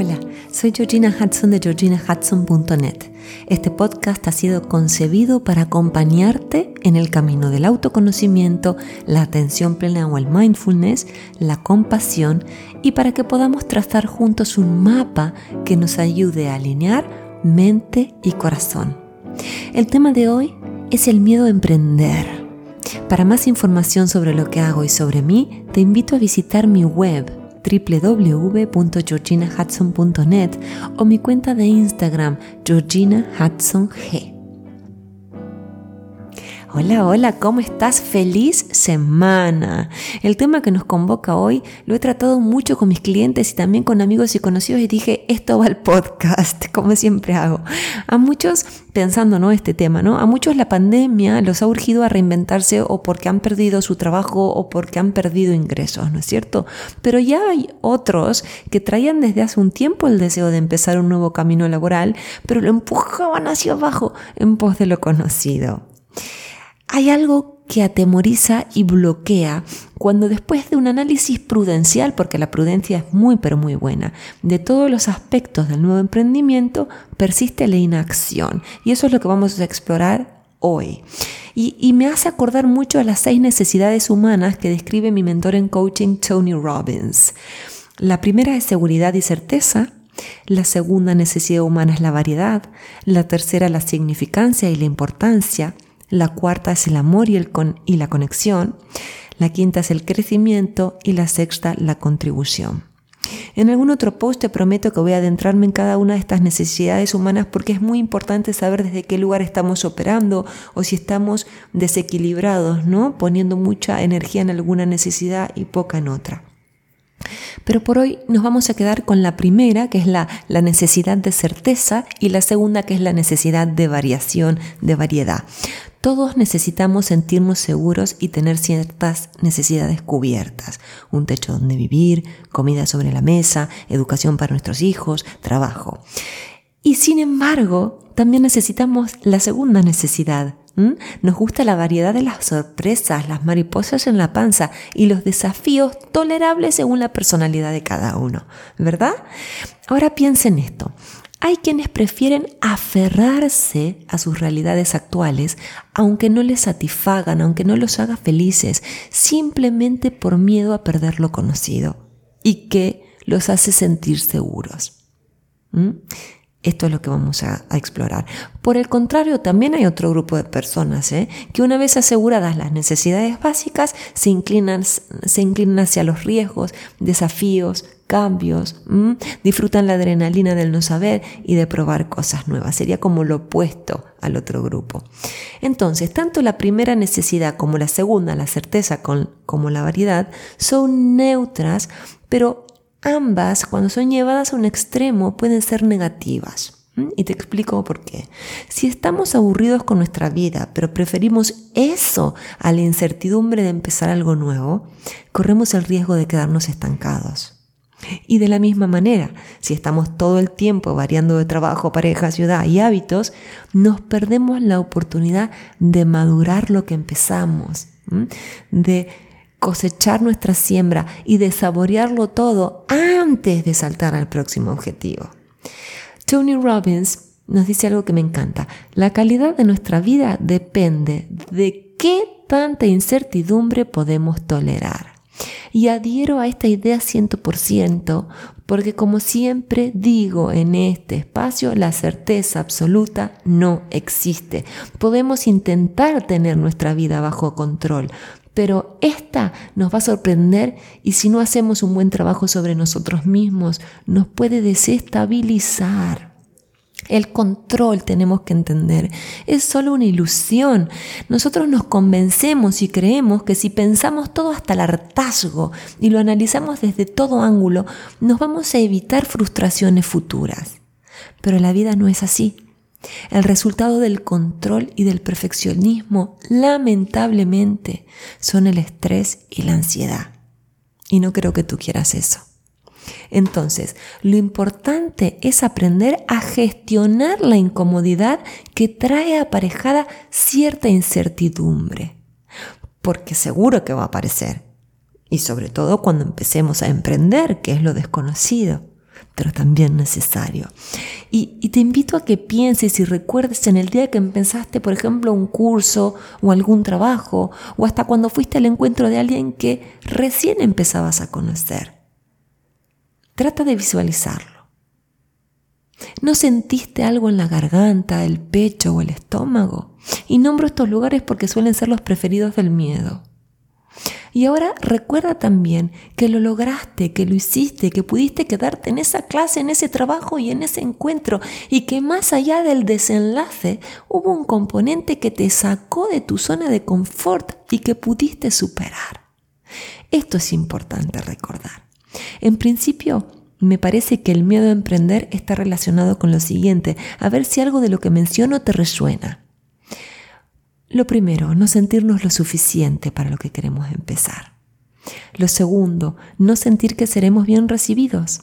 Hola, soy Georgina Hudson de georginahudson.net. Este podcast ha sido concebido para acompañarte en el camino del autoconocimiento, la atención plena o el mindfulness, la compasión y para que podamos trazar juntos un mapa que nos ayude a alinear mente y corazón. El tema de hoy es el miedo a emprender. Para más información sobre lo que hago y sobre mí, te invito a visitar mi web www.georginahudson.net o mi cuenta de Instagram Georgina Hudson G. Hola, hola, ¿cómo estás? Feliz semana. El tema que nos convoca hoy lo he tratado mucho con mis clientes y también con amigos y conocidos y dije, esto va al podcast, como siempre hago. A muchos, pensando, ¿no? Este tema, ¿no? A muchos la pandemia los ha urgido a reinventarse o porque han perdido su trabajo o porque han perdido ingresos, ¿no es cierto? Pero ya hay otros que traían desde hace un tiempo el deseo de empezar un nuevo camino laboral, pero lo empujaban hacia abajo en pos de lo conocido. Hay algo que atemoriza y bloquea cuando después de un análisis prudencial, porque la prudencia es muy pero muy buena, de todos los aspectos del nuevo emprendimiento, persiste la inacción. Y eso es lo que vamos a explorar hoy. Y, me hace acordar mucho a las seis necesidades humanas que describe mi mentor en coaching, Tony Robbins. La primera es seguridad y certeza. La segunda necesidad humana es la variedad. La tercera la significancia y la importancia. La cuarta es el amor y, el y la conexión. La quinta es el crecimiento y la sexta la contribución. En algún otro post te prometo que voy a adentrarme en cada una de estas necesidades humanas porque es muy importante saber desde qué lugar estamos operando o si estamos desequilibrados, ¿no? Poniendo mucha energía en alguna necesidad y poca en otra. Pero por hoy nos vamos a quedar con la primera, que es la, la, necesidad de certeza, y la segunda, que es la necesidad de variación, de variedad. Todos necesitamos sentirnos seguros y tener ciertas necesidades cubiertas. Un techo donde vivir, comida sobre la mesa, educación para nuestros hijos, trabajo. Y sin embargo, también necesitamos la segunda necesidad. Nos gusta la variedad de las sorpresas, las mariposas en la panza y los desafíos tolerables según la personalidad de cada uno, ¿verdad? Ahora piensen esto. Hay quienes prefieren aferrarse a sus realidades actuales, aunque no les satisfagan, aunque no los haga felices, simplemente por miedo a perder lo conocido y que los hace sentir seguros. ¿Mm? Esto es lo que vamos a, explorar. Por el contrario, también hay otro grupo de personas ¿eh? que una vez aseguradas las necesidades básicas, se inclinan, se inclinan hacia los riesgos, desafíos, cambios, disfrutan la adrenalina del no saber y de probar cosas nuevas. Sería como lo opuesto al otro grupo. Entonces, tanto la primera necesidad como la segunda, la certeza como la variedad, son neutras, pero ambas, cuando son llevadas a un extremo, pueden ser negativas. Y te explico por qué. Si estamos aburridos con nuestra vida, pero preferimos eso a la incertidumbre de empezar algo nuevo, corremos el riesgo de quedarnos estancados. Y de la misma manera, si estamos todo el tiempo variando de trabajo, pareja, ciudad y hábitos, nos perdemos la oportunidad de madurar lo que empezamos, de cosechar nuestra siembra y de saborearlo todo antes de saltar al próximo objetivo. Tony Robbins nos dice algo que me encanta. La calidad de nuestra vida depende de qué tanta incertidumbre podemos tolerar. Y adhiero a esta idea 100% porque como siempre digo en este espacio, la certeza absoluta no existe. Podemos intentar tener nuestra vida bajo control, pero esta nos va a sorprender y si no hacemos un buen trabajo sobre nosotros mismos, nos puede desestabilizar. El control, tenemos que entender, es solo una ilusión. Nosotros nos convencemos y creemos que si pensamos todo hasta el hartazgo y lo analizamos desde todo ángulo, nos vamos a evitar frustraciones futuras. Pero la vida no es así. El resultado del control y del perfeccionismo, lamentablemente, son el estrés y la ansiedad. Y no creo que tú quieras eso. Entonces, lo importante es aprender a gestionar la incomodidad que trae aparejada cierta incertidumbre, porque seguro que va a aparecer, y sobre todo cuando empecemos a emprender, que es lo desconocido. pero también necesario. Y, te invito a que pienses y recuerdes en el día que empezaste, por ejemplo, un curso o algún trabajo, o hasta cuando fuiste al encuentro de alguien que recién empezabas a conocer. Trata de visualizarlo. ¿No sentiste algo en la garganta, el pecho o el estómago? Y nombro estos lugares porque suelen ser los preferidos del miedo. Y ahora recuerda también que lo lograste, que lo hiciste, que pudiste quedarte en esa clase, en ese trabajo y en ese encuentro y que más allá del desenlace hubo un componente que te sacó de tu zona de confort y que pudiste superar. Esto es importante recordar. En principio, me parece que el miedo a emprender está relacionado con lo siguiente, a ver si algo de lo que menciono te resuena. Lo primero, no sentirnos lo suficiente para lo que queremos empezar. Lo segundo, no sentir que seremos bien recibidos.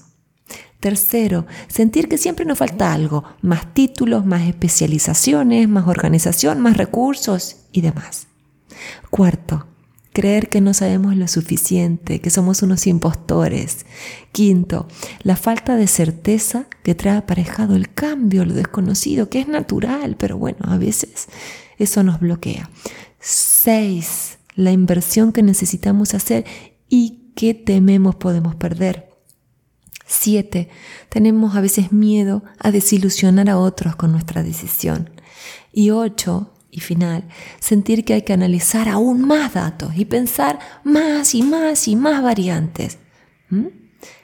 Tercero, sentir que siempre nos falta algo, más títulos, más especializaciones, más organización, más recursos y demás. Cuarto, creer que no sabemos lo suficiente, que somos unos impostores. Quinto, la falta de certeza que trae aparejado el cambio, lo desconocido, que es natural, pero bueno, a veces eso nos bloquea. Seis, la inversión que necesitamos hacer y que tememos podemos perder. Siete, tenemos a veces miedo a desilusionar a otros con nuestra decisión. Y ocho, y final, sentir que hay que analizar aún más datos y pensar más y más y más variantes. ¿Mm?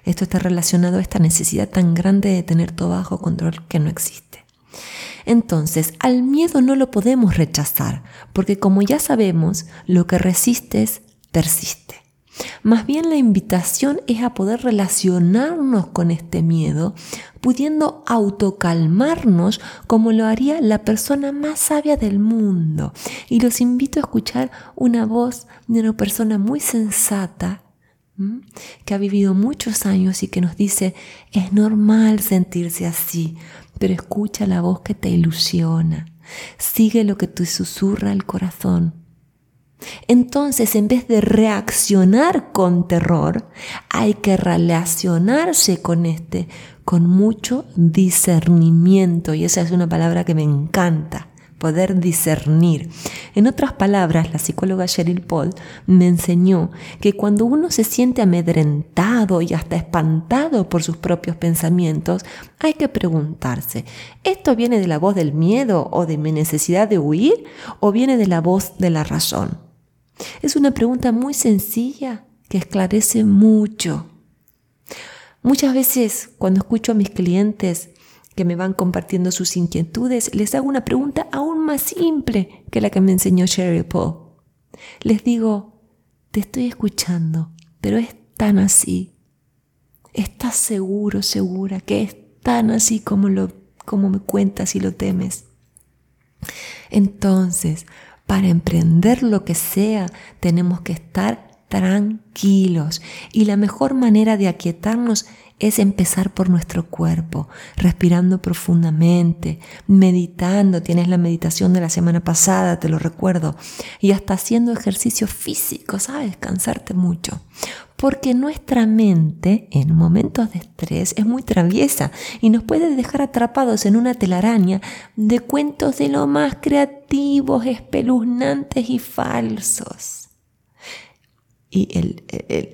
Esto está relacionado a esta necesidad tan grande de tener todo bajo control que no existe. Entonces, al miedo no lo podemos rechazar, porque como ya sabemos, lo que resistes persiste. Más bien la invitación es a poder relacionarnos con este miedo, pudiendo autocalmarnos como lo haría la persona más sabia del mundo. Y los invito a escuchar una voz de una persona muy sensata que ha vivido muchos años y que nos dice, es normal sentirse así, pero escucha la voz que te ilusiona, sigue lo que te susurra el corazón. Entonces, en vez de reaccionar con terror, hay que relacionarse con este con mucho discernimiento. Y esa es una palabra que me encanta poder discernir. En otras palabras, la psicóloga Cheryl Paul me enseñó que cuando uno se siente amedrentado y hasta espantado por sus propios pensamientos, hay que preguntarse, ¿esto viene de la voz del miedo o de mi necesidad de huir o viene de la voz de la razón? Es una pregunta muy sencilla que esclarece mucho. Muchas veces cuando escucho a mis clientes que me van compartiendo sus inquietudes, les hago una pregunta aún más simple que la que me enseñó Sherry Paul. Les digo, te estoy escuchando, pero es tan así. ¿Estás seguro, segura que es tan así como, lo, como me cuentas y lo temes? Entonces, para emprender lo que sea, tenemos que estar tranquilos y la mejor manera de aquietarnos es empezar por nuestro cuerpo, respirando profundamente, meditando. Tienes la meditación de la semana pasada, te lo recuerdo. Y hasta haciendo ejercicio físico, ¿sabes? Cansarte mucho. Porque nuestra mente en momentos de estrés es muy traviesa y nos puede dejar atrapados en una telaraña de cuentos de lo más creativos, espeluznantes y falsos y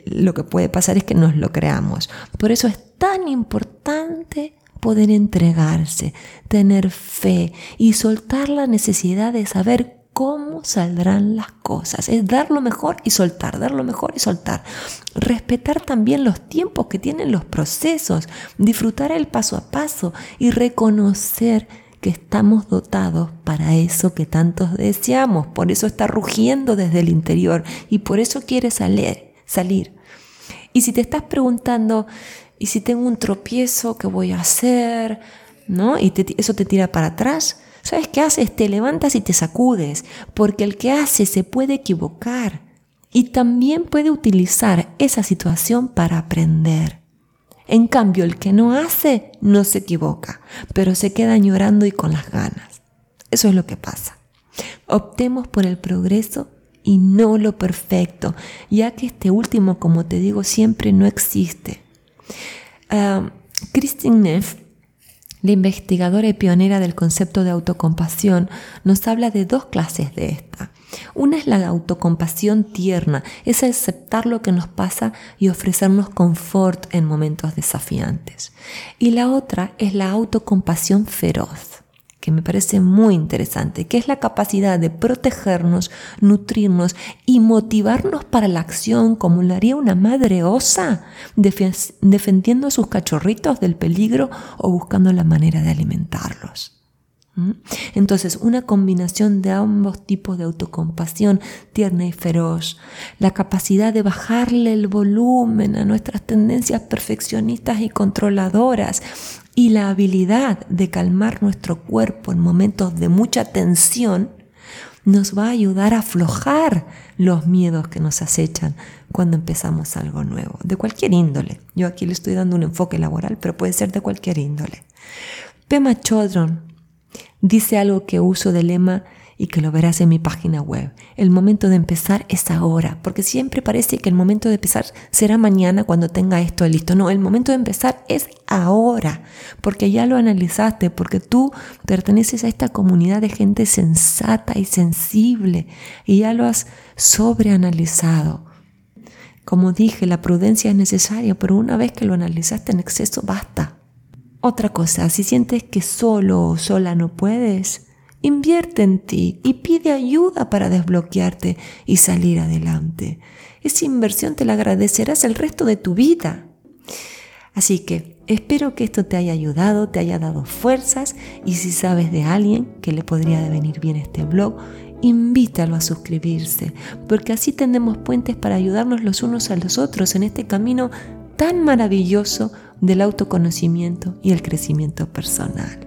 lo que puede pasar es que nos lo creamos. Por eso es tan importante poder entregarse, tener fe y soltar la necesidad de saber cómo saldrán las cosas. Es dar lo mejor y soltar, dar lo mejor y soltar. Respetar también los tiempos que tienen los procesos, disfrutar el paso a paso y reconocer que estamos dotados para eso que tantos deseamos. Por eso está rugiendo desde el interior y por eso quiere salir, salir. Y si te estás preguntando, ¿y si tengo un tropiezo, qué voy a hacer? ¿No? Y eso te tira para atrás. ¿Sabes qué haces? Te levantas y te sacudes, porque el que hace se puede equivocar y también puede utilizar esa situación para aprender. En cambio, el que no hace no se equivoca, pero se queda llorando y con las ganas. Eso es lo que pasa. Optemos por el progreso y no lo perfecto, ya que este último, como te digo siempre, no existe. Christine Neff, la investigadora y pionera del concepto de autocompasión, nos habla de dos clases de esta. Una es la autocompasión tierna, es aceptar lo que nos pasa y ofrecernos confort en momentos desafiantes. Y la otra es la autocompasión feroz que me parece muy interesante, que es la capacidad de protegernos, nutrirnos y motivarnos para la acción como lo haría una madre osa, defendiendo a sus cachorritos del peligro o buscando la manera de alimentarlos. ¿Mm? Entonces, una combinación de ambos tipos de autocompasión, tierna y feroz, la capacidad de bajarle el volumen a nuestras tendencias perfeccionistas y controladoras y la habilidad de calmar nuestro cuerpo en momentos de mucha tensión, nos va a ayudar a aflojar los miedos que nos acechan cuando empezamos algo nuevo, de cualquier índole. Yo aquí le estoy dando un enfoque laboral, pero puede ser de cualquier índole. Pema Chodron dice algo que uso de lema y que lo verás en mi página web. El momento de empezar es ahora, porque siempre parece que el momento de empezar será mañana cuando tenga esto listo. No, el momento de empezar es ahora, porque ya lo analizaste, porque tú perteneces a esta comunidad de gente sensata y sensible y ya lo has sobreanalizado. Como dije, la prudencia es necesaria, pero una vez que lo analizaste en exceso, basta. Otra cosa, si sientes que solo o sola no puedes, invierte en ti y pide ayuda para desbloquearte y salir adelante. Esa inversión te la agradecerás el resto de tu vida. Así que espero que esto te haya ayudado, te haya dado fuerzas y si sabes de alguien que le podría venir bien este blog, invítalo a suscribirse, porque así tendremos puentes para ayudarnos los unos a los otros en este camino tan maravilloso del autoconocimiento y el crecimiento personal.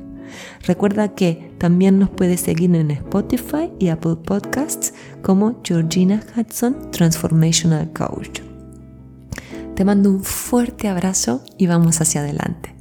Recuerda que también nos puedes seguir en Spotify y Apple Podcasts como Georgina Hudson Transformational Coach. Te mando un fuerte abrazo y vamos hacia adelante.